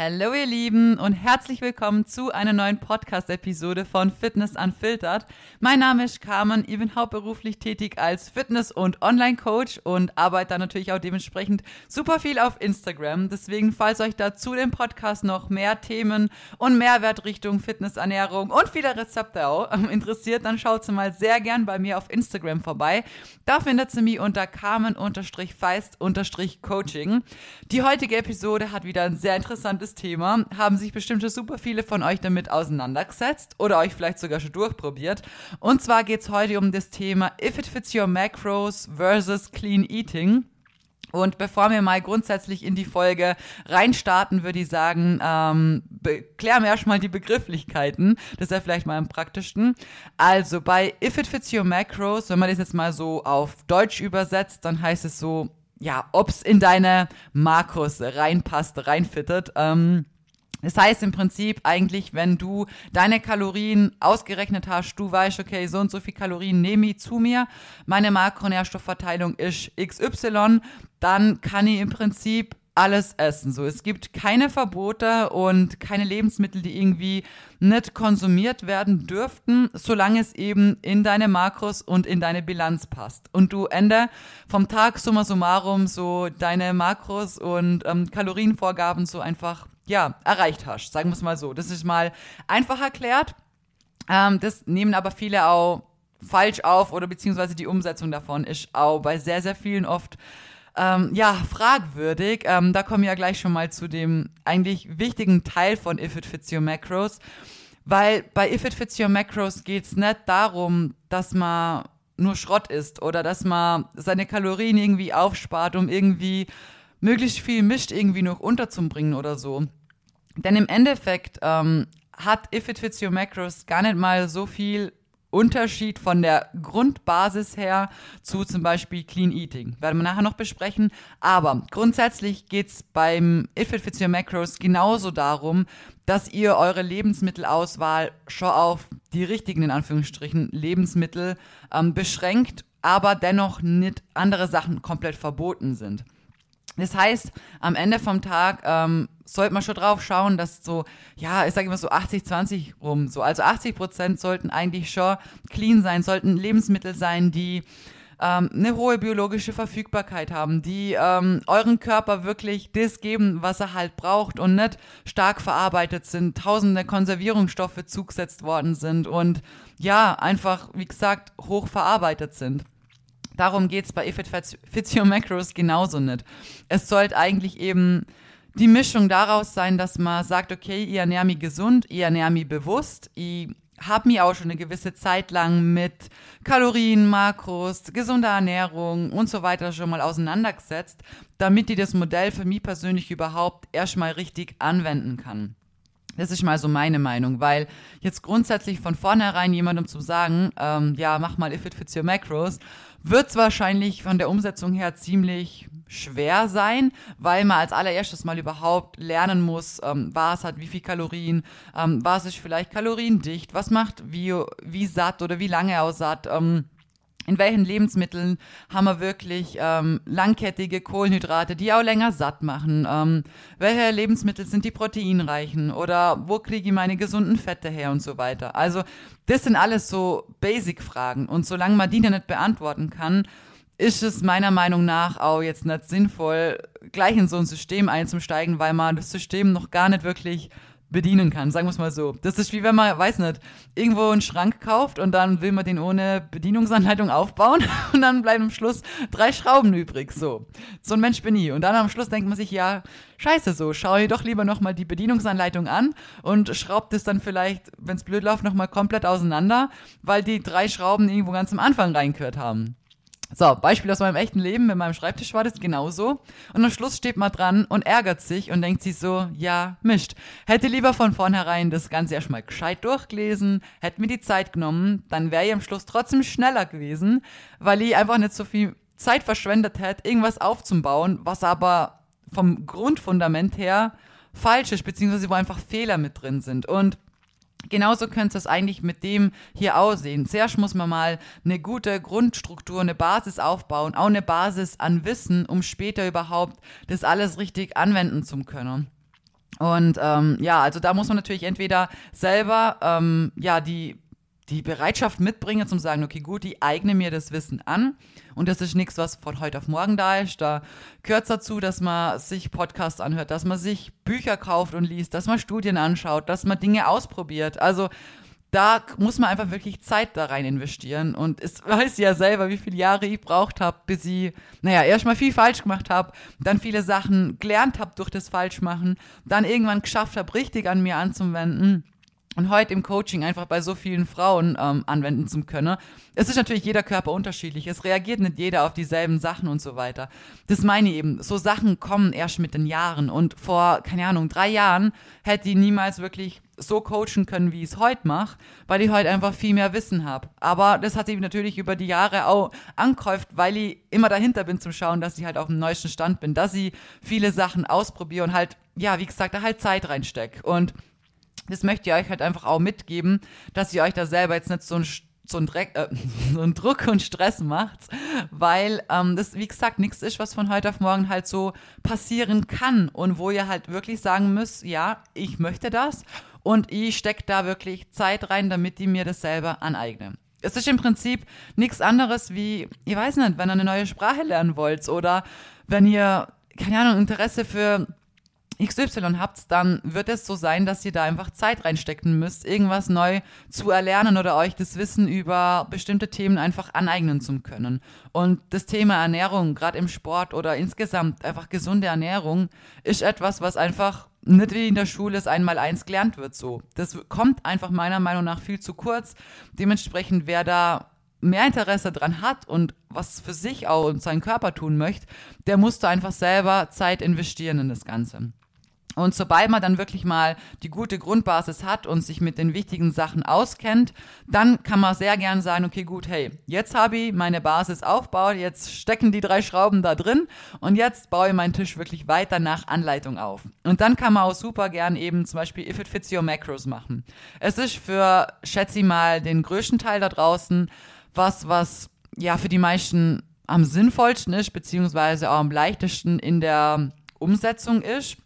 Hallo ihr Lieben und herzlich willkommen zu einer neuen Podcast-Episode von Fitness Unfiltered. Mein Name ist Carmen, ich bin hauptberuflich tätig als Fitness- und Online-Coach und arbeite da natürlich auch dementsprechend super viel auf Instagram. Deswegen, falls euch da zu dem Podcast noch mehr Themen und Mehrwert Richtung Fitness, und viele Rezepte auch interessiert, dann schaut sie mal sehr gern bei mir auf Instagram vorbei. Da findet sie mich unter Carmen-Feist-Coaching. Die heutige Episode hat wieder ein sehr interessantes spannendes Thema. Haben sich bestimmt schon super viele von euch damit auseinandergesetzt oder euch vielleicht sogar schon durchprobiert. Und zwar geht es heute um das Thema If it fits your macros versus clean eating. Und bevor wir mal grundsätzlich in die Folge reinstarten, würde ich sagen, ähm, klären wir erstmal die Begrifflichkeiten. Das ist ja vielleicht mal am praktischsten. Also bei If it fits your macros, wenn man das jetzt mal so auf Deutsch übersetzt, dann heißt es so, ja, ob es in deine Markus reinpasst, reinfittet. Ähm, das heißt im Prinzip eigentlich, wenn du deine Kalorien ausgerechnet hast, du weißt, okay, so und so viel Kalorien nehme ich zu mir, meine Makronährstoffverteilung ist XY, dann kann ich im Prinzip alles essen. So, es gibt keine Verbote und keine Lebensmittel, die irgendwie nicht konsumiert werden dürften, solange es eben in deine Makros und in deine Bilanz passt. Und du Ende vom Tag summa summarum so deine Makros und ähm, Kalorienvorgaben so einfach ja erreicht hast. Sagen wir es mal so. Das ist mal einfach erklärt. Ähm, das nehmen aber viele auch falsch auf oder beziehungsweise die Umsetzung davon ist auch bei sehr, sehr vielen oft ähm, ja, fragwürdig. Ähm, da kommen wir ja gleich schon mal zu dem eigentlich wichtigen Teil von If It Fits Your Macros. Weil bei If It Fits Your Macros geht es nicht darum, dass man nur Schrott isst oder dass man seine Kalorien irgendwie aufspart, um irgendwie möglichst viel Mist irgendwie noch unterzubringen oder so. Denn im Endeffekt ähm, hat If It Fits Your Macros gar nicht mal so viel Unterschied von der Grundbasis her zu zum Beispiel Clean Eating. Werden wir nachher noch besprechen. Aber grundsätzlich geht's beim If It Fits Your Macros genauso darum, dass ihr eure Lebensmittelauswahl schon auf die richtigen, in Anführungsstrichen, Lebensmittel ähm, beschränkt, aber dennoch nicht andere Sachen komplett verboten sind. Das heißt, am Ende vom Tag ähm, sollte man schon drauf schauen, dass so, ja, ich sage immer so 80, 20 rum, so. Also 80 Prozent sollten eigentlich schon clean sein, sollten Lebensmittel sein, die ähm, eine hohe biologische Verfügbarkeit haben, die ähm, euren Körper wirklich das geben, was er halt braucht und nicht stark verarbeitet sind, tausende Konservierungsstoffe zugesetzt worden sind und ja, einfach, wie gesagt, hoch verarbeitet sind. Darum geht es bei If Your Macros genauso nicht. Es sollte eigentlich eben die Mischung daraus sein, dass man sagt, okay, ich ernähre mich gesund, ich ernähre mich bewusst, ich habe mich auch schon eine gewisse Zeit lang mit Kalorien, Makros, gesunder Ernährung und so weiter schon mal auseinandergesetzt, damit ich das Modell für mich persönlich überhaupt erstmal richtig anwenden kann. Das ist mal so meine Meinung, weil jetzt grundsätzlich von vornherein jemandem zu sagen, ähm, ja, mach mal If It Fits Your Macros, wird es wahrscheinlich von der Umsetzung her ziemlich schwer sein, weil man als allererstes mal überhaupt lernen muss, ähm, was hat wie viel Kalorien, ähm, was ist vielleicht kaloriendicht, was macht wie, wie satt oder wie lange auch satt. Ähm, in welchen Lebensmitteln haben wir wirklich ähm, langkettige Kohlenhydrate, die auch länger satt machen? Ähm, welche Lebensmittel sind die proteinreichen? Oder wo kriege ich meine gesunden Fette her und so weiter? Also das sind alles so Basic-Fragen. Und solange man die nicht beantworten kann, ist es meiner Meinung nach auch jetzt nicht sinnvoll, gleich in so ein System einzusteigen, weil man das System noch gar nicht wirklich bedienen kann, sagen wir es mal so. Das ist wie wenn man, weiß nicht, irgendwo einen Schrank kauft und dann will man den ohne Bedienungsanleitung aufbauen und dann bleiben am Schluss drei Schrauben übrig. So, so ein Mensch bin ich. Und dann am Schluss denkt man sich, ja, scheiße so, schau dir doch lieber nochmal die Bedienungsanleitung an und schraubt es dann vielleicht, wenn es blöd läuft, nochmal komplett auseinander, weil die drei Schrauben irgendwo ganz am Anfang reingehört haben. So, Beispiel aus meinem echten Leben, mit meinem Schreibtisch war das genauso. Und am Schluss steht man dran und ärgert sich und denkt sich so, ja, mischt. Hätte lieber von vornherein das Ganze erstmal gescheit durchgelesen, hätte mir die Zeit genommen, dann wäre ich am Schluss trotzdem schneller gewesen, weil ich einfach nicht so viel Zeit verschwendet hätte, irgendwas aufzubauen, was aber vom Grundfundament her falsch ist, beziehungsweise wo einfach Fehler mit drin sind. Und Genauso könnte es eigentlich mit dem hier aussehen. Zuerst muss man mal eine gute Grundstruktur, eine Basis aufbauen, auch eine Basis an Wissen, um später überhaupt das alles richtig anwenden zu können. Und ähm, ja, also da muss man natürlich entweder selber ähm, ja die die Bereitschaft mitbringen, zum sagen, okay, gut, ich eigne mir das Wissen an. Und das ist nichts, was von heute auf morgen da ist. Da gehört es dazu, dass man sich Podcasts anhört, dass man sich Bücher kauft und liest, dass man Studien anschaut, dass man Dinge ausprobiert. Also da muss man einfach wirklich Zeit da rein investieren. Und es weiß ja selber, wie viele Jahre ich braucht habe, bis ich, naja, erstmal viel falsch gemacht habe, dann viele Sachen gelernt habe durch das Falschmachen, dann irgendwann geschafft habe, richtig an mir anzuwenden und heute im Coaching einfach bei so vielen Frauen ähm, anwenden zu können. Es ist natürlich jeder Körper unterschiedlich. Es reagiert nicht jeder auf dieselben Sachen und so weiter. Das meine ich eben. So Sachen kommen erst mit den Jahren. Und vor, keine Ahnung, drei Jahren hätte ich niemals wirklich so coachen können, wie ich es heute mache, weil ich heute einfach viel mehr Wissen habe. Aber das hat sich natürlich über die Jahre auch angehäuft, weil ich immer dahinter bin zum Schauen, dass ich halt auf dem neuesten Stand bin, dass ich viele Sachen ausprobiere und halt, ja, wie gesagt, da halt Zeit reinstecke. Und das möchte ich euch halt einfach auch mitgeben, dass ihr euch da selber jetzt nicht so ein so ein, Dreck, äh, so ein Druck und Stress macht, weil ähm, das, wie gesagt, nichts ist, was von heute auf morgen halt so passieren kann und wo ihr halt wirklich sagen müsst, ja, ich möchte das und ich stecke da wirklich Zeit rein, damit ich mir das selber aneigne. Es ist im Prinzip nichts anderes wie, ich weiß nicht, wenn ihr eine neue Sprache lernen wollt oder wenn ihr, keine Ahnung, Interesse für XY habt, dann wird es so sein, dass ihr da einfach Zeit reinstecken müsst, irgendwas neu zu erlernen oder euch das Wissen über bestimmte Themen einfach aneignen zu können. Und das Thema Ernährung, gerade im Sport oder insgesamt einfach gesunde Ernährung, ist etwas, was einfach nicht wie in der Schule es einmal eins gelernt wird so. Das kommt einfach meiner Meinung nach viel zu kurz. Dementsprechend, wer da mehr Interesse dran hat und was für sich auch und seinen Körper tun möchte, der muss da einfach selber Zeit investieren in das Ganze. Und sobald man dann wirklich mal die gute Grundbasis hat und sich mit den wichtigen Sachen auskennt, dann kann man sehr gern sagen, okay, gut, hey, jetzt habe ich meine Basis aufgebaut, jetzt stecken die drei Schrauben da drin und jetzt baue ich meinen Tisch wirklich weiter nach Anleitung auf. Und dann kann man auch super gern eben zum Beispiel If It Fits Your Macros machen. Es ist für, schätze ich mal, den größten Teil da draußen was, was ja für die meisten am sinnvollsten ist, beziehungsweise auch am leichtesten in der Umsetzung ist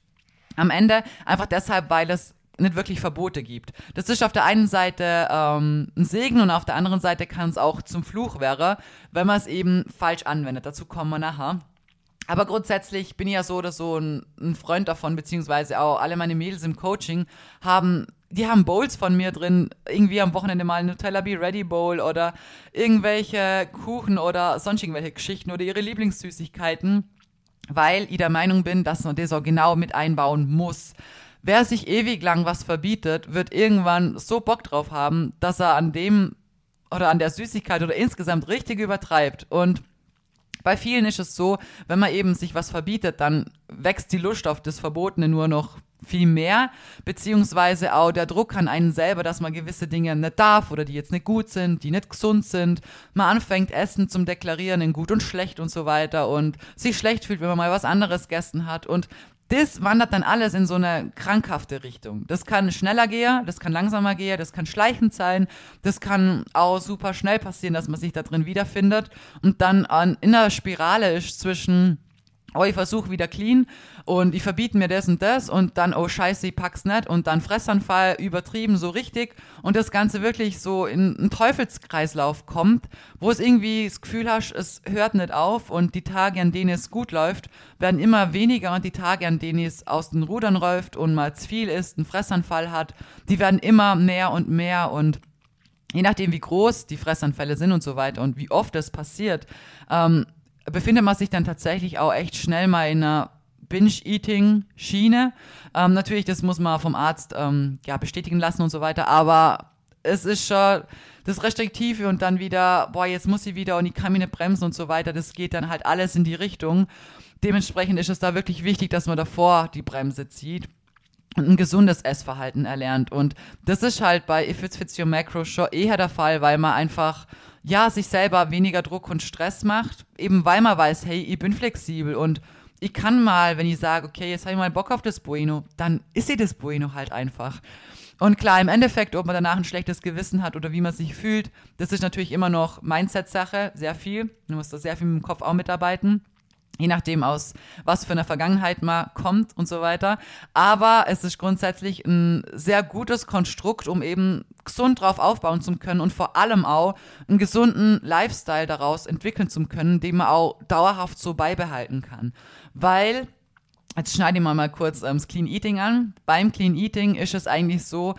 am Ende einfach deshalb, weil es nicht wirklich Verbote gibt. Das ist auf der einen Seite ähm, ein Segen und auf der anderen Seite kann es auch zum Fluch wäre, wenn man es eben falsch anwendet. Dazu kommen wir nachher. Aber grundsätzlich bin ich ja so oder so ein, ein, Freund davon, beziehungsweise auch alle meine Mädels im Coaching haben, die haben Bowls von mir drin, irgendwie am Wochenende mal Nutella Be Ready Bowl oder irgendwelche Kuchen oder sonst irgendwelche Geschichten oder ihre Lieblingssüßigkeiten weil ich der Meinung bin, dass man das auch genau mit einbauen muss. Wer sich ewig lang was verbietet, wird irgendwann so Bock drauf haben, dass er an dem oder an der Süßigkeit oder insgesamt richtig übertreibt. Und bei vielen ist es so, wenn man eben sich was verbietet, dann wächst die Lust auf das Verbotene nur noch viel mehr, beziehungsweise auch der Druck an einen selber, dass man gewisse Dinge nicht darf oder die jetzt nicht gut sind, die nicht gesund sind. Man anfängt Essen zum Deklarieren in gut und schlecht und so weiter und sich schlecht fühlt, wenn man mal was anderes gegessen hat und das wandert dann alles in so eine krankhafte Richtung. Das kann schneller gehen, das kann langsamer gehen, das kann schleichend sein, das kann auch super schnell passieren, dass man sich da drin wiederfindet und dann an, in einer Spirale ist zwischen oh, ich versuche wieder clean und ich verbiete mir das und das und dann, oh scheiße, ich pack's nicht und dann Fressanfall übertrieben so richtig und das Ganze wirklich so in einen Teufelskreislauf kommt, wo es irgendwie das Gefühl hast, es hört nicht auf und die Tage, an denen es gut läuft, werden immer weniger und die Tage, an denen es aus den Rudern läuft und mal zu viel ist, einen Fressanfall hat, die werden immer mehr und mehr und je nachdem, wie groß die Fressanfälle sind und so weiter und wie oft das passiert, ähm, befindet man sich dann tatsächlich auch echt schnell mal in einer Binge-Eating-Schiene. Ähm, natürlich, das muss man vom Arzt ähm, ja, bestätigen lassen und so weiter, aber es ist schon das Restriktive und dann wieder, boah, jetzt muss sie wieder und ich kann mich nicht bremsen und so weiter. Das geht dann halt alles in die Richtung. Dementsprechend ist es da wirklich wichtig, dass man davor die Bremse zieht ein gesundes Essverhalten erlernt. Und das ist halt bei If It's Fits Your Macro schon eher der Fall, weil man einfach ja, sich selber weniger Druck und Stress macht, eben weil man weiß, hey, ich bin flexibel und ich kann mal, wenn ich sage, okay, jetzt habe ich mal Bock auf das Bueno, dann ist sie das Bueno halt einfach. Und klar, im Endeffekt, ob man danach ein schlechtes Gewissen hat oder wie man sich fühlt, das ist natürlich immer noch Mindset-Sache, sehr viel. Du musst da sehr viel mit dem Kopf auch mitarbeiten. Je nachdem aus was für einer Vergangenheit man kommt und so weiter. Aber es ist grundsätzlich ein sehr gutes Konstrukt, um eben gesund drauf aufbauen zu können und vor allem auch einen gesunden Lifestyle daraus entwickeln zu können, den man auch dauerhaft so beibehalten kann. Weil Jetzt schneide ich mal, mal kurz ähm, das Clean Eating an. Beim Clean Eating ist es eigentlich so,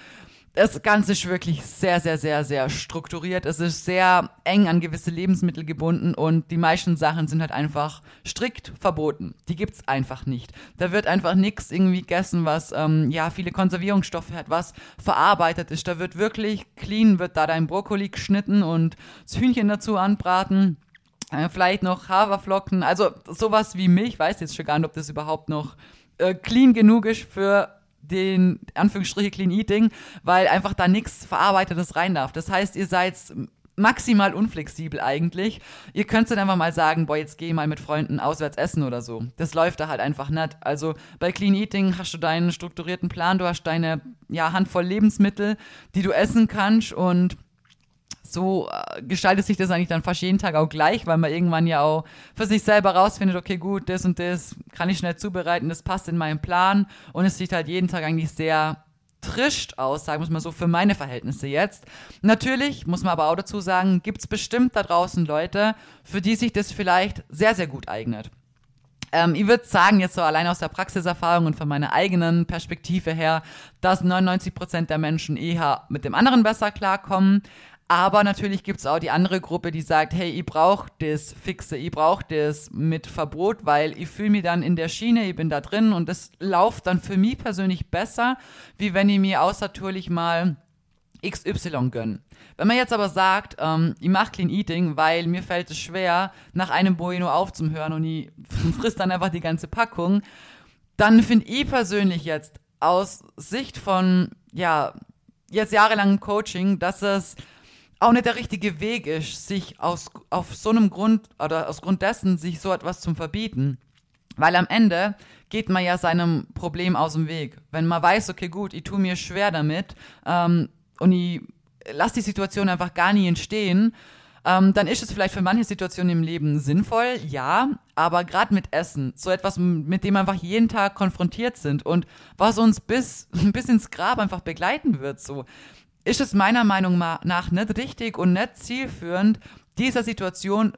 das Ganze ist wirklich sehr, sehr, sehr, sehr strukturiert. Es ist sehr eng an gewisse Lebensmittel gebunden und die meisten Sachen sind halt einfach strikt verboten. Die gibt's einfach nicht. Da wird einfach nichts irgendwie gegessen, was ähm, ja viele Konservierungsstoffe hat, was verarbeitet ist. Da wird wirklich clean, wird da dein Brokkoli geschnitten und das Hühnchen dazu anbraten. Äh, vielleicht noch Haferflocken, also sowas wie Milch, weiß jetzt schon gar nicht, ob das überhaupt noch äh, clean genug ist für den Anführungsstriche Clean Eating, weil einfach da nichts Verarbeitetes rein darf. Das heißt, ihr seid maximal unflexibel eigentlich. Ihr könnt dann einfach mal sagen, boah, jetzt geh mal mit Freunden auswärts essen oder so. Das läuft da halt einfach nicht. Also bei Clean Eating hast du deinen strukturierten Plan, du hast deine ja, Handvoll Lebensmittel, die du essen kannst und so äh, gestaltet sich das eigentlich dann fast jeden Tag auch gleich, weil man irgendwann ja auch für sich selber rausfindet, okay, gut, das und das kann ich schnell zubereiten, das passt in meinen Plan und es sieht halt jeden Tag eigentlich sehr trischt aus, sagen wir mal so, für meine Verhältnisse jetzt. Natürlich, muss man aber auch dazu sagen, gibt es bestimmt da draußen Leute, für die sich das vielleicht sehr, sehr gut eignet. Ähm, ich würde sagen, jetzt so allein aus der Praxiserfahrung und von meiner eigenen Perspektive her, dass 99% der Menschen eher mit dem anderen besser klarkommen. Aber natürlich gibt es auch die andere Gruppe, die sagt, hey, ich brauche das Fixe, ich brauche das mit Verbot, weil ich fühle mich dann in der Schiene, ich bin da drin und das läuft dann für mich persönlich besser, wie wenn ich mir außertourlich mal XY gönne. Wenn man jetzt aber sagt, ähm, ich mache Clean Eating, weil mir fällt es schwer, nach einem Bueno aufzuhören und ich frisst dann einfach die ganze Packung, dann finde ich persönlich jetzt aus Sicht von, ja, jetzt jahrelangen Coaching, dass es auch nicht der richtige Weg ist, sich aus, auf so einem Grund oder aus Grund dessen sich so etwas zu verbieten. Weil am Ende geht man ja seinem Problem aus dem Weg. Wenn man weiß, okay, gut, ich tue mir schwer damit ähm, und ich lasse die Situation einfach gar nie entstehen, ähm, dann ist es vielleicht für manche Situationen im Leben sinnvoll, ja, aber gerade mit Essen, so etwas, mit dem wir einfach jeden Tag konfrontiert sind und was uns bis, bis ins Grab einfach begleiten wird, so ist es meiner Meinung nach nicht richtig und nicht zielführend, dieser Situation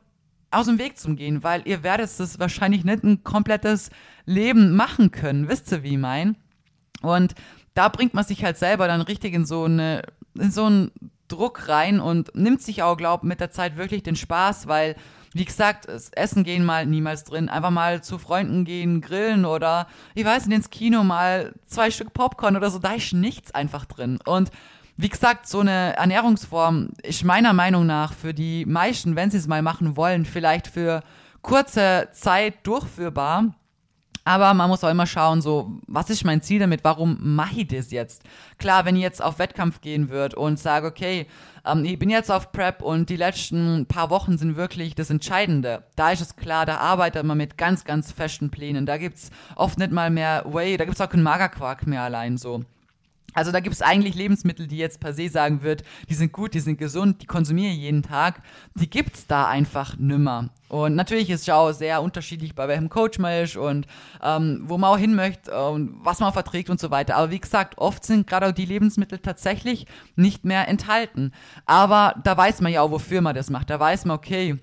aus dem Weg zu gehen, weil ihr werdet es wahrscheinlich nicht ein komplettes Leben machen können. Wisst ihr, wie ich mein? Und da bringt man sich halt selber dann richtig in so eine, in so einen Druck rein und nimmt sich auch, glaub, mit der Zeit wirklich den Spaß, weil, wie gesagt, Essen gehen mal niemals drin. Einfach mal zu Freunden gehen, grillen oder, ich weiß nicht, ins Kino mal zwei Stück Popcorn oder so, da ist nichts einfach drin. Und wie gesagt, so eine Ernährungsform ist meiner Meinung nach für die meisten, wenn sie es mal machen wollen, vielleicht für kurze Zeit durchführbar. Aber man muss auch immer schauen, so, was ist mein Ziel damit? Warum mache ich das jetzt? Klar, wenn ich jetzt auf Wettkampf gehen würde und sage, okay, ähm, ich bin jetzt auf Prep und die letzten paar Wochen sind wirklich das Entscheidende. Da ist es klar, da arbeitet man mit ganz, ganz festen Plänen. Da gibt's oft nicht mal mehr Way, da gibt's auch keinen Magerquark mehr allein so. Also da gibt es eigentlich Lebensmittel, die jetzt per se sagen wird, die sind gut, die sind gesund, die konsumiere ich jeden Tag. Die gibt's da einfach nimmer. Und natürlich ist es auch sehr unterschiedlich, bei welchem Coach man ist und ähm, wo man auch hin möchte und was man verträgt und so weiter. Aber wie gesagt, oft sind gerade auch die Lebensmittel tatsächlich nicht mehr enthalten. Aber da weiß man ja auch, wofür man das macht. Da weiß man, okay,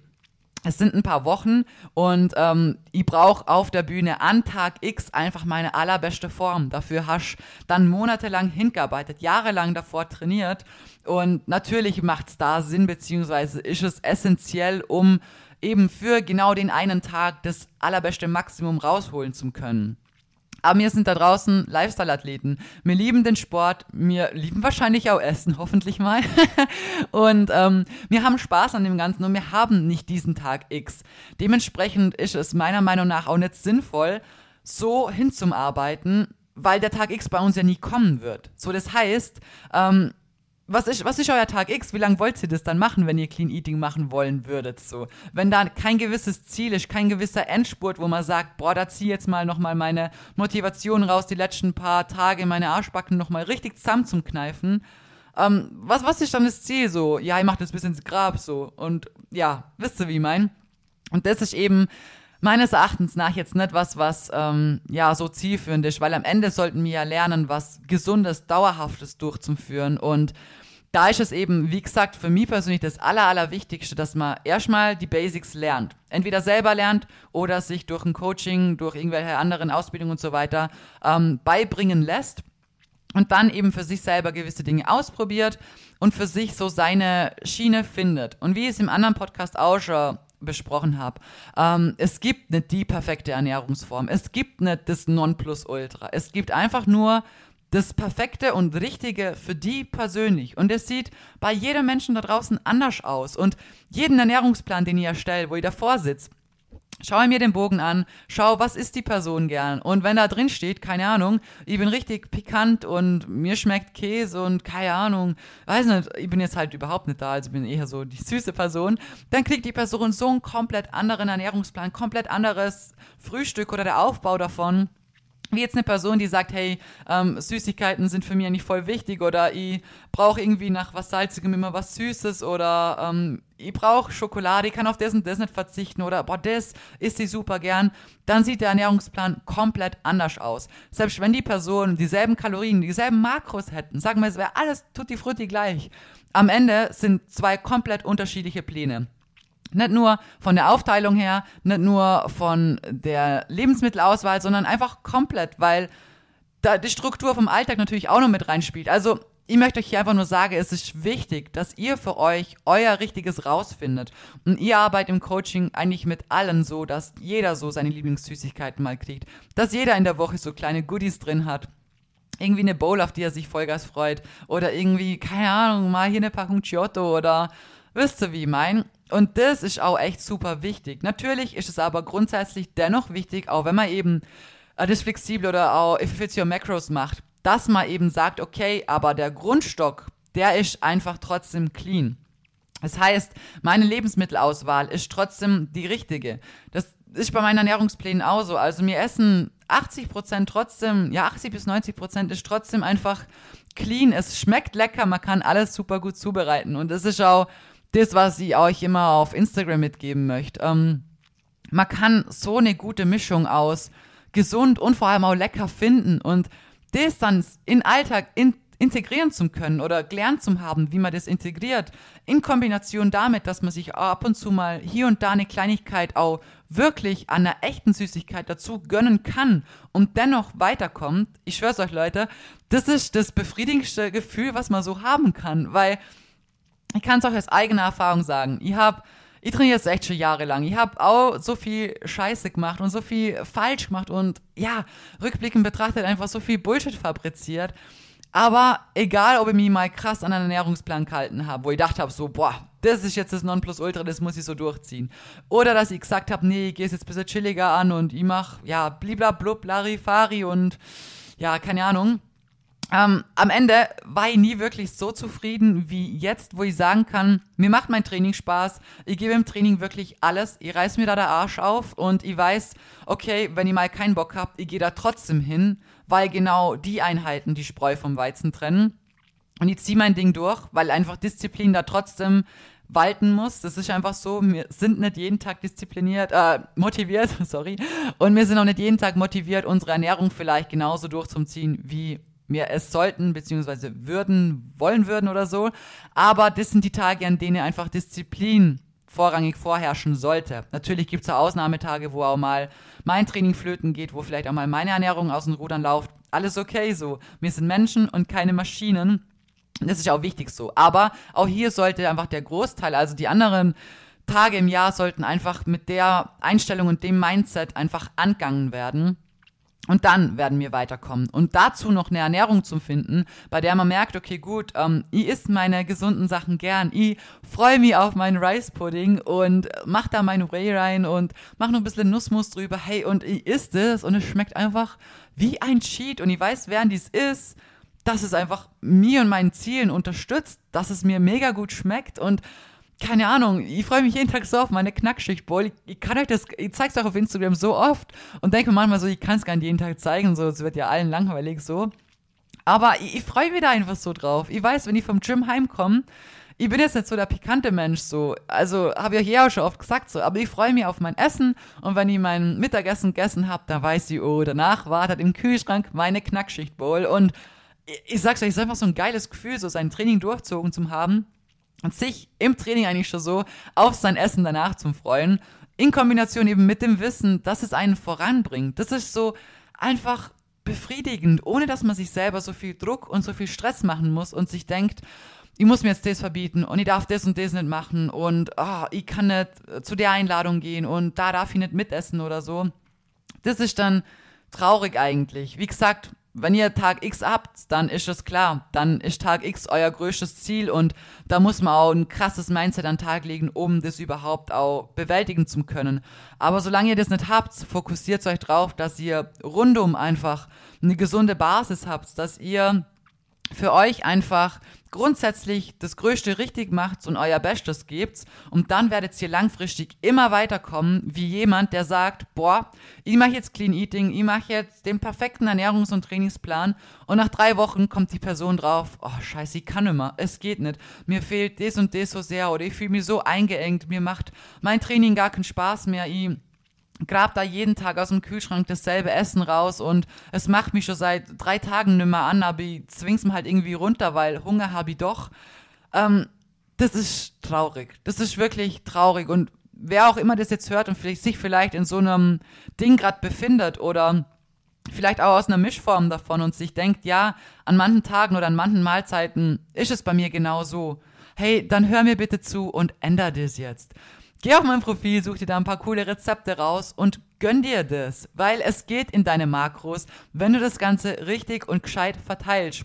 es sind ein paar Wochen und ähm, ich brauche auf der Bühne an Tag X einfach meine allerbeste Form. Dafür hast dann monatelang hingearbeitet, jahrelang davor trainiert und natürlich macht es da Sinn, beziehungsweise ist es essentiell, um eben für genau den einen Tag das allerbeste Maximum rausholen zu können. Aber wir sind da draußen Lifestyle-Athleten. Wir lieben den Sport, wir lieben wahrscheinlich auch Essen, hoffentlich mal. und ähm, wir haben Spaß an dem Ganzen und wir haben nicht diesen Tag X. Dementsprechend ist es meiner Meinung nach auch nicht sinnvoll, so hinzumarbeiten, weil der Tag X bei uns ja nie kommen wird. So, das heißt, ähm, was ist, was ist euer Tag X? Wie lange wollt ihr das dann machen, wenn ihr Clean Eating machen wollen würdet? So, wenn da kein gewisses Ziel ist, kein gewisser Endspurt, wo man sagt, boah, da zieh jetzt mal nochmal meine Motivation raus, die letzten paar Tage meine Arschbacken nochmal richtig zusammen zum Kneifen. Ähm, was, was ist dann das Ziel so? Ja, ich mach das bis ins Grab so. Und ja, wisst ihr, wie ich mein? Und das ist eben meines Erachtens nach jetzt nicht was, was ähm, ja so zielführend ist, weil am Ende sollten wir ja lernen, was Gesundes, Dauerhaftes durchzuführen und da ist es eben, wie gesagt, für mich persönlich das Aller, Allerwichtigste, dass man erstmal die Basics lernt. Entweder selber lernt oder sich durch ein Coaching, durch irgendwelche anderen Ausbildungen und so weiter ähm, beibringen lässt und dann eben für sich selber gewisse Dinge ausprobiert und für sich so seine Schiene findet. Und wie ich es im anderen Podcast auch schon besprochen habe, ähm, es gibt nicht die perfekte Ernährungsform, es gibt nicht das Nonplusultra, es gibt einfach nur das Perfekte und Richtige für die persönlich. Und es sieht bei jedem Menschen da draußen anders aus. Und jeden Ernährungsplan, den ich erstelle, wo ich davor sitze, schaue mir den Bogen an, schau, was ist die Person gern. Und wenn da drin steht, keine Ahnung, ich bin richtig pikant und mir schmeckt Käse und keine Ahnung, weiß nicht, ich bin jetzt halt überhaupt nicht da, also bin eher so die süße Person, dann kriegt die Person so einen komplett anderen Ernährungsplan, komplett anderes Frühstück oder der Aufbau davon wie jetzt eine Person, die sagt, hey, ähm, Süßigkeiten sind für mich nicht voll wichtig oder ich brauche irgendwie nach was Salzigem immer was Süßes oder ähm, ich brauche Schokolade, ich kann auf das und das nicht verzichten oder boah, das isst sie super gern, dann sieht der Ernährungsplan komplett anders aus. Selbst wenn die Person dieselben Kalorien, dieselben Makros hätten, sagen wir, es wäre alles tutti frutti gleich. Am Ende sind zwei komplett unterschiedliche Pläne. Nicht nur von der Aufteilung her, nicht nur von der Lebensmittelauswahl, sondern einfach komplett, weil da die Struktur vom Alltag natürlich auch noch mit reinspielt. Also ich möchte euch hier einfach nur sagen, es ist wichtig, dass ihr für euch euer Richtiges rausfindet. Und ihr arbeitet im Coaching eigentlich mit allen so, dass jeder so seine Lieblingssüßigkeiten mal kriegt. Dass jeder in der Woche so kleine Goodies drin hat. Irgendwie eine Bowl, auf die er sich Vollgas freut. Oder irgendwie, keine Ahnung, mal hier eine Packung Giotto oder wisst ihr, wie ich mein? Und das ist auch echt super wichtig. Natürlich ist es aber grundsätzlich dennoch wichtig, auch wenn man eben äh, das flexibel oder auch if your macros macht, dass man eben sagt, okay, aber der Grundstock, der ist einfach trotzdem clean. Das heißt, meine Lebensmittelauswahl ist trotzdem die richtige. Das ist bei meinen Ernährungsplänen auch so. Also wir essen 80 Prozent trotzdem, ja 80 bis 90 Prozent ist trotzdem einfach clean. Es schmeckt lecker, man kann alles super gut zubereiten und es ist auch das, was ich euch immer auf Instagram mitgeben möchte. Ähm, man kann so eine gute Mischung aus gesund und vor allem auch lecker finden und das dann in Alltag in, integrieren zu können oder gelernt zu haben, wie man das integriert, in Kombination damit, dass man sich ab und zu mal hier und da eine Kleinigkeit auch wirklich an einer echten Süßigkeit dazu gönnen kann und dennoch weiterkommt, ich schwör's euch Leute, das ist das befriedigendste Gefühl, was man so haben kann, weil ich kann es auch aus eigener Erfahrung sagen. Ich habe, ich trainiere jetzt echt schon jahrelang. Ich habe auch so viel Scheiße gemacht und so viel falsch gemacht und ja, rückblickend betrachtet einfach so viel Bullshit fabriziert. Aber egal, ob ich mich mal krass an einen Ernährungsplan gehalten habe, wo ich gedacht habe, so, boah, das ist jetzt das Nonplusultra, das muss ich so durchziehen. Oder dass ich gesagt habe, nee, ich gehe es jetzt ein bisschen chilliger an und ich mache, ja, bliblablub, Larifari und ja, keine Ahnung. Ähm, am Ende war ich nie wirklich so zufrieden wie jetzt, wo ich sagen kann, mir macht mein Training Spaß, ich gebe im Training wirklich alles, ich reiß mir da der Arsch auf und ich weiß, okay, wenn ich mal keinen Bock habe, ich gehe da trotzdem hin, weil genau die Einheiten die Spreu vom Weizen trennen. Und ich ziehe mein Ding durch, weil einfach Disziplin da trotzdem walten muss. Das ist einfach so, wir sind nicht jeden Tag diszipliniert, äh, motiviert, sorry. Und wir sind auch nicht jeden Tag motiviert, unsere Ernährung vielleicht genauso durchzuziehen wie wir es sollten, beziehungsweise würden, wollen würden oder so. Aber das sind die Tage, an denen einfach Disziplin vorrangig vorherrschen sollte. Natürlich gibt es Ausnahmetage, wo auch mal mein Training flöten geht, wo vielleicht auch mal meine Ernährung aus den Rudern läuft. Alles okay so. Wir sind Menschen und keine Maschinen. Das ist auch wichtig so. Aber auch hier sollte einfach der Großteil, also die anderen Tage im Jahr sollten einfach mit der Einstellung und dem Mindset einfach angegangen werden. Und dann werden wir weiterkommen. Und dazu noch eine Ernährung zu finden, bei der man merkt, okay, gut, ähm, ich isst meine gesunden Sachen gern. Ich freue mich auf meinen Rice Pudding und mach da mein Whey rein und mach noch ein bisschen Nussmus drüber. Hey, und ich isst es und es schmeckt einfach wie ein Cheat. Und ich weiß, während dies ist, dass es einfach mir und meinen Zielen unterstützt, dass es mir mega gut schmeckt und keine Ahnung, ich freue mich jeden Tag so auf meine Knackschicht-Bowl. Ich, ich, kann euch das, ich zeig's auch auf Instagram so oft und denke manchmal so, ich kann es gar nicht jeden Tag zeigen, so, es wird ja allen langweilig so. Aber ich, ich freue mich da einfach so drauf. Ich weiß, wenn ich vom Gym heimkomme, ich bin jetzt nicht so der pikante Mensch, so. Also habe ich ja auch schon oft gesagt, so. Aber ich freue mich auf mein Essen und wenn ich mein Mittagessen gegessen habe, dann weiß ich, oh, danach wartet im Kühlschrank meine Knackschichtbowl. Und ich, ich sag's euch, es ist einfach so ein geiles Gefühl, so sein Training durchzogen zu haben sich im Training eigentlich schon so auf sein Essen danach zu freuen. In Kombination eben mit dem Wissen, dass es einen voranbringt. Das ist so einfach befriedigend, ohne dass man sich selber so viel Druck und so viel Stress machen muss und sich denkt, ich muss mir jetzt das verbieten und ich darf das und das nicht machen und oh, ich kann nicht zu der Einladung gehen und da darf ich nicht mitessen oder so. Das ist dann traurig eigentlich. Wie gesagt, wenn ihr Tag X habt, dann ist es klar. Dann ist Tag X euer größtes Ziel und da muss man auch ein krasses Mindset an den Tag legen, um das überhaupt auch bewältigen zu können. Aber solange ihr das nicht habt, fokussiert euch drauf, dass ihr rundum einfach eine gesunde Basis habt, dass ihr für euch einfach grundsätzlich das Größte richtig macht und euer Bestes gebt und dann werdet ihr langfristig immer weiterkommen wie jemand, der sagt, boah, ich mache jetzt Clean Eating, ich mache jetzt den perfekten Ernährungs- und Trainingsplan. Und nach drei Wochen kommt die Person drauf, oh scheiße, ich kann immer, es geht nicht, mir fehlt das und das so sehr oder ich fühle mich so eingeengt, mir macht mein Training gar keinen Spaß mehr, ich grab da jeden Tag aus dem Kühlschrank dasselbe Essen raus und es macht mich schon seit drei Tagen nimmer an, aber ich zwing's mir halt irgendwie runter, weil Hunger habe ich doch. Ähm, das ist traurig. Das ist wirklich traurig und wer auch immer das jetzt hört und vielleicht, sich vielleicht in so einem Ding gerade befindet oder vielleicht auch aus einer Mischform davon und sich denkt, ja, an manchen Tagen oder an manchen Mahlzeiten ist es bei mir genau so. Hey, dann hör mir bitte zu und änder das jetzt. Geh auf mein Profil, such dir da ein paar coole Rezepte raus und gönn dir das, weil es geht in deine Makros, wenn du das Ganze richtig und gescheit verteilst.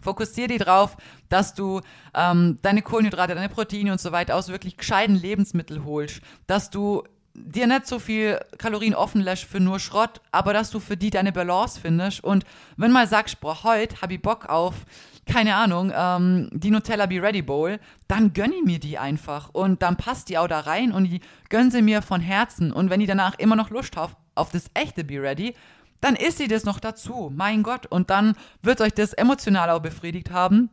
Fokussier dich drauf, dass du ähm, deine Kohlenhydrate, deine Proteine und so weiter aus wirklich gescheiten Lebensmittel holst, dass du dir nicht so viel Kalorien offen lässt für nur Schrott, aber dass du für die deine Balance findest. Und wenn mal sagst, boah, heute hab ich Bock auf keine Ahnung, ähm, die Nutella Be Ready Bowl, dann gönne ich mir die einfach. Und dann passt die auch da rein und die gönne sie mir von Herzen. Und wenn ich danach immer noch Lust habe auf das echte Be Ready, dann isst sie das noch dazu, mein Gott, und dann wird euch das emotional auch befriedigt haben.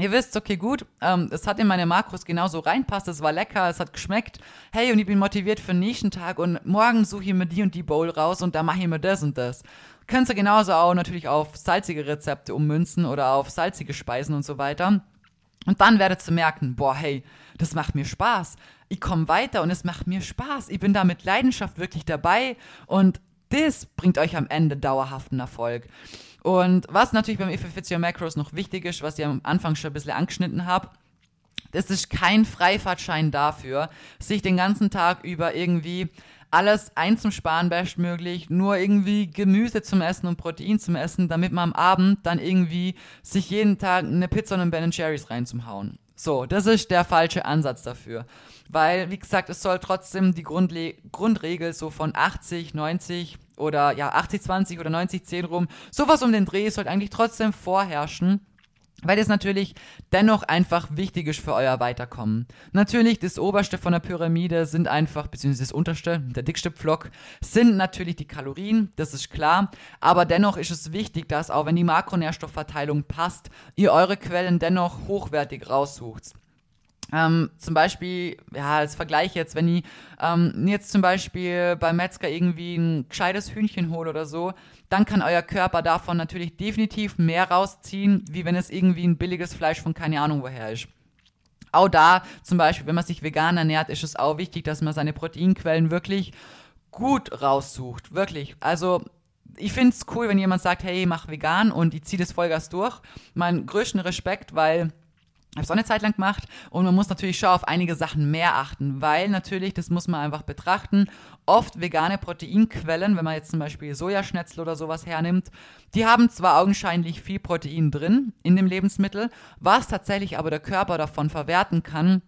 Ihr wisst, okay, gut, ähm, es hat in meine Makros genauso reinpasst, es war lecker, es hat geschmeckt. Hey, und ich bin motiviert für den nächsten Tag und morgen suche ich mir die und die Bowl raus und da mache ich mir das und das. Könnt ihr genauso auch natürlich auf salzige Rezepte ummünzen oder auf salzige Speisen und so weiter. Und dann werdet ihr merken, boah, hey, das macht mir Spaß. Ich komme weiter und es macht mir Spaß. Ich bin da mit Leidenschaft wirklich dabei und das bringt euch am Ende dauerhaften Erfolg. Und was natürlich beim If Macros noch wichtig ist, was ich am Anfang schon ein bisschen angeschnitten habe, das ist kein Freifahrtschein dafür, sich den ganzen Tag über irgendwie alles einzusparen bestmöglich, nur irgendwie Gemüse zum Essen und Protein zum Essen, damit man am Abend dann irgendwie sich jeden Tag eine Pizza und einen Ben Cherries reinzumhauen. So, das ist der falsche Ansatz dafür. Weil, wie gesagt, es soll trotzdem die Grundle Grundregel so von 80, 90 oder ja, 80, 20 oder 90, 10 rum, sowas um den Dreh sollte eigentlich trotzdem vorherrschen weil es natürlich dennoch einfach wichtig ist für euer Weiterkommen. Natürlich, das oberste von der Pyramide sind einfach, beziehungsweise das unterste, der dickste Pflock, sind natürlich die Kalorien, das ist klar, aber dennoch ist es wichtig, dass auch wenn die Makronährstoffverteilung passt, ihr eure Quellen dennoch hochwertig raussucht. Ähm, zum Beispiel, ja, als Vergleich jetzt, wenn ich ähm, jetzt zum Beispiel beim Metzger irgendwie ein gescheites Hühnchen hole oder so, dann kann euer Körper davon natürlich definitiv mehr rausziehen, wie wenn es irgendwie ein billiges Fleisch von keine Ahnung woher ist. Auch da, zum Beispiel, wenn man sich vegan ernährt, ist es auch wichtig, dass man seine Proteinquellen wirklich gut raussucht. Wirklich. Also, ich finde es cool, wenn jemand sagt, hey, mach vegan und ich ziehe das Vollgas durch. Mein größten Respekt, weil habe es auch eine Zeit lang gemacht und man muss natürlich schon auf einige Sachen mehr achten, weil natürlich, das muss man einfach betrachten, oft vegane Proteinquellen, wenn man jetzt zum Beispiel Sojaschnetzel oder sowas hernimmt, die haben zwar augenscheinlich viel Protein drin in dem Lebensmittel, was tatsächlich aber der Körper davon verwerten kann,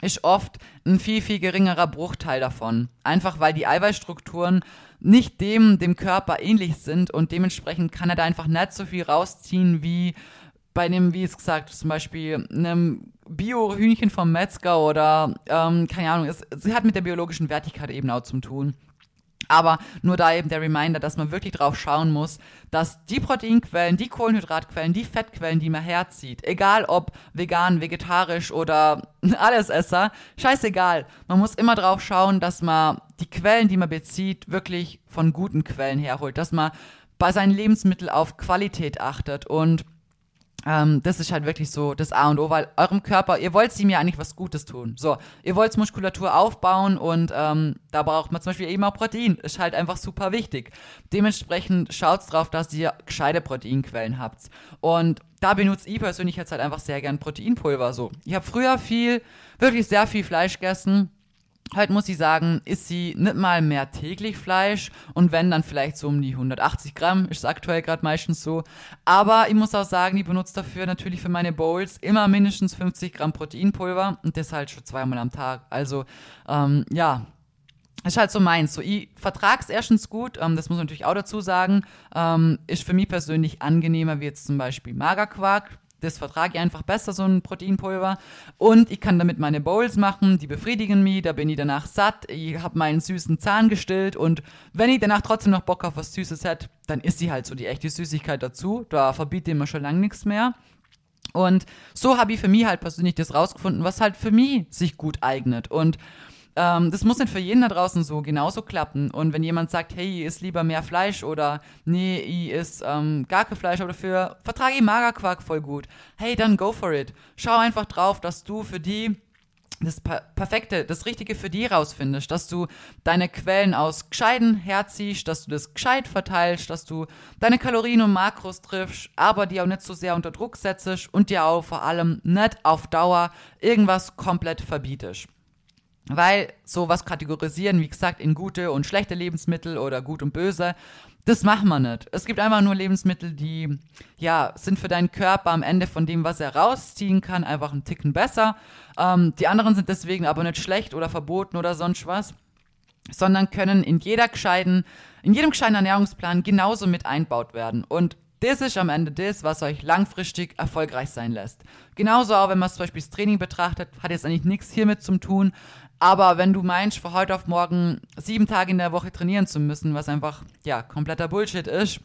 ist oft ein viel, viel geringerer Bruchteil davon. Einfach weil die Eiweißstrukturen nicht dem, dem Körper ähnlich sind und dementsprechend kann er da einfach nicht so viel rausziehen wie bei einem, wie es gesagt, zum Beispiel einem Bio-Hühnchen vom Metzger oder, ähm, keine Ahnung, es, es hat mit der biologischen Wertigkeit eben auch zu tun. Aber nur da eben der Reminder, dass man wirklich drauf schauen muss, dass die Proteinquellen, die Kohlenhydratquellen, die Fettquellen, die man herzieht, egal ob vegan, vegetarisch oder Allesesser, scheißegal. Man muss immer drauf schauen, dass man die Quellen, die man bezieht, wirklich von guten Quellen herholt, dass man bei seinen Lebensmitteln auf Qualität achtet und ähm, das ist halt wirklich so das A und O, weil eurem Körper, ihr wollt ihm ja eigentlich was Gutes tun. So, ihr wollt Muskulatur aufbauen und ähm, da braucht man zum Beispiel eben auch Protein. Ist halt einfach super wichtig. Dementsprechend schaut drauf, dass ihr gescheite Proteinquellen habt. Und da benutze ich persönlich jetzt halt einfach sehr gern Proteinpulver. So, ich habe früher viel, wirklich sehr viel Fleisch gegessen Heute muss ich sagen, ist sie nicht mal mehr täglich Fleisch und wenn, dann vielleicht so um die 180 Gramm, ist aktuell gerade meistens so. Aber ich muss auch sagen, ich benutze dafür natürlich für meine Bowls immer mindestens 50 Gramm Proteinpulver und das halt schon zweimal am Tag. Also, ähm, ja, ist halt so meins. So, ich vertrag's erstens gut, ähm, das muss man natürlich auch dazu sagen. Ähm, ist für mich persönlich angenehmer wie jetzt zum Beispiel Magerquark das vertrage ich einfach besser, so ein Proteinpulver. Und ich kann damit meine Bowls machen, die befriedigen mich, da bin ich danach satt, ich habe meinen süßen Zahn gestillt und wenn ich danach trotzdem noch Bock auf was Süßes hätte, dann ist sie halt so die echte Süßigkeit dazu. Da verbiete ich mir schon lange nichts mehr. Und so habe ich für mich halt persönlich das rausgefunden, was halt für mich sich gut eignet. Und ähm, das muss nicht für jeden da draußen so genauso klappen. Und wenn jemand sagt, hey, ich isst lieber mehr Fleisch oder nee, ich isst ähm, gar kein Fleisch, aber dafür vertrage ich Magerquark voll gut. Hey, dann go for it. Schau einfach drauf, dass du für die das Perfekte, das Richtige für die rausfindest, dass du deine Quellen aus Gescheiden herziehst, dass du das gescheit verteilst, dass du deine Kalorien und Makros triffst, aber die auch nicht so sehr unter Druck setzt und dir auch vor allem nicht auf Dauer irgendwas komplett verbietest. Weil sowas kategorisieren, wie gesagt, in gute und schlechte Lebensmittel oder gut und böse, das machen wir nicht. Es gibt einfach nur Lebensmittel, die, ja, sind für deinen Körper am Ende von dem, was er rausziehen kann, einfach einen Ticken besser. Ähm, die anderen sind deswegen aber nicht schlecht oder verboten oder sonst was, sondern können in jeder gescheiten, in jedem gescheiten Ernährungsplan genauso mit einbaut werden. Und das ist am Ende das, was euch langfristig erfolgreich sein lässt. Genauso auch, wenn man zum Beispiel das Training betrachtet, hat jetzt eigentlich nichts hiermit zu tun, aber wenn du meinst, von heute auf morgen sieben Tage in der Woche trainieren zu müssen, was einfach, ja, kompletter Bullshit ist,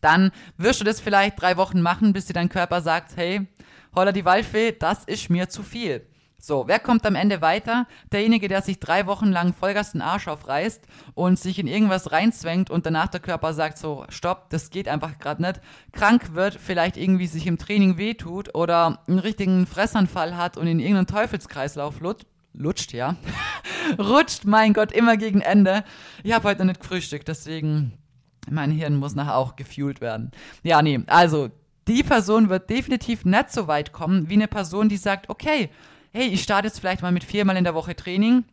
dann wirst du das vielleicht drei Wochen machen, bis dir dein Körper sagt, hey, holla die Waldfee, das ist mir zu viel. So, wer kommt am Ende weiter? Derjenige, der sich drei Wochen lang Vollgas den Arsch aufreißt und sich in irgendwas reinzwängt und danach der Körper sagt so, stopp, das geht einfach gerade nicht, krank wird, vielleicht irgendwie sich im Training wehtut oder einen richtigen Fressanfall hat und in irgendeinen Teufelskreislauf lutscht, ja. Rutscht, mein Gott, immer gegen Ende. Ich habe heute noch nicht gefrühstückt, deswegen mein Hirn muss nachher auch gefühlt werden. Ja, nee, also die Person wird definitiv nicht so weit kommen wie eine Person, die sagt, okay, hey, ich starte jetzt vielleicht mal mit viermal in der Woche Training.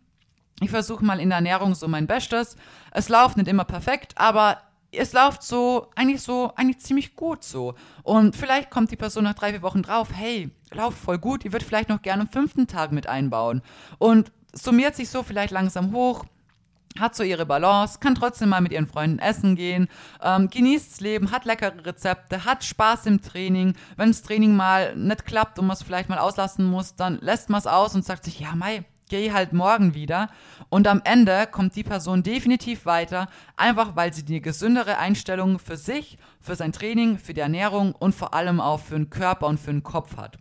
Ich versuche mal in der Ernährung so mein Bestes. Es läuft nicht immer perfekt, aber es läuft so, eigentlich so, eigentlich ziemlich gut so. Und vielleicht kommt die Person nach drei, vier Wochen drauf, hey, läuft voll gut, die wird vielleicht noch gerne am fünften Tag mit einbauen. Und summiert sich so vielleicht langsam hoch, hat so ihre Balance, kann trotzdem mal mit ihren Freunden essen gehen, ähm, genießt das Leben, hat leckere Rezepte, hat Spaß im Training. Wenn das Training mal nicht klappt und man es vielleicht mal auslassen muss, dann lässt man es aus und sagt sich, ja, Mai, geh halt morgen wieder. Und am Ende kommt die Person definitiv weiter, einfach weil sie die gesündere Einstellung für sich, für sein Training, für die Ernährung und vor allem auch für den Körper und für den Kopf hat.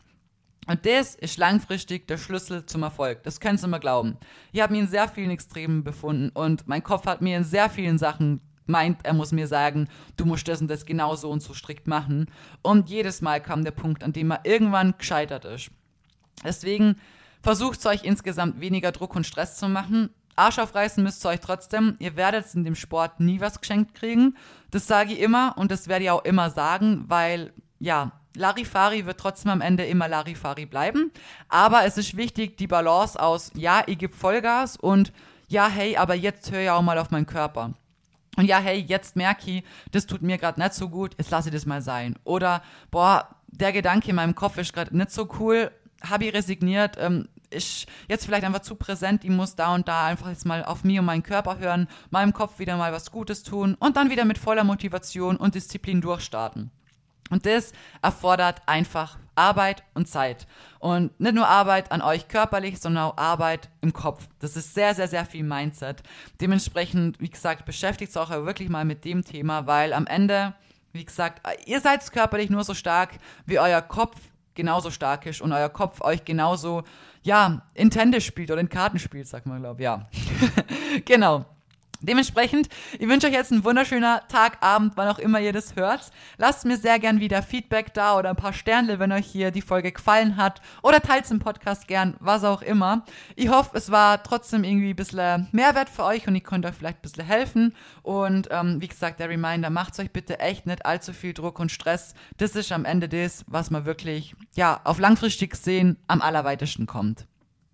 Und das ist langfristig der Schlüssel zum Erfolg. Das könnt ihr mir glauben. Ich habe mich in sehr vielen Extremen befunden und mein Kopf hat mir in sehr vielen Sachen meint, er muss mir sagen, du musst das und das genauso und so strikt machen. Und jedes Mal kam der Punkt, an dem er irgendwann gescheitert ist. Deswegen versucht euch insgesamt weniger Druck und Stress zu machen. Arsch aufreißen müsst ihr euch trotzdem. Ihr werdet in dem Sport nie was geschenkt kriegen. Das sage ich immer und das werde ich auch immer sagen, weil, ja, Larifari wird trotzdem am Ende immer Larifari bleiben. Aber es ist wichtig, die Balance aus, ja, ich gebe Vollgas und ja, hey, aber jetzt höre ich auch mal auf meinen Körper. Und ja, hey, jetzt merke ich, das tut mir gerade nicht so gut, jetzt lasse ich das mal sein. Oder, boah, der Gedanke in meinem Kopf ist gerade nicht so cool, habe ich resigniert, ähm, ist jetzt vielleicht einfach zu präsent, ich muss da und da einfach jetzt mal auf mich und meinen Körper hören, meinem Kopf wieder mal was Gutes tun und dann wieder mit voller Motivation und Disziplin durchstarten. Und das erfordert einfach Arbeit und Zeit. Und nicht nur Arbeit an euch körperlich, sondern auch Arbeit im Kopf. Das ist sehr, sehr, sehr viel Mindset. Dementsprechend, wie gesagt, beschäftigt euch auch wirklich mal mit dem Thema, weil am Ende, wie gesagt, ihr seid körperlich nur so stark, wie euer Kopf genauso stark ist und euer Kopf euch genauso, ja, in Tende spielt oder in Karten spielt, sagt man, glaube ich. Ja. genau. Dementsprechend, ich wünsche euch jetzt einen wunderschönen Tag, Abend, wann auch immer ihr das hört. Lasst mir sehr gern wieder Feedback da oder ein paar Sterne, wenn euch hier die Folge gefallen hat. Oder teilt den Podcast gern, was auch immer. Ich hoffe, es war trotzdem irgendwie ein bisschen Mehrwert für euch und ich konnte euch vielleicht ein bisschen helfen. Und ähm, wie gesagt, der Reminder, macht euch bitte echt nicht allzu viel Druck und Stress. Das ist am Ende das, was man wirklich, ja, auf langfristig sehen am allerweitesten kommt.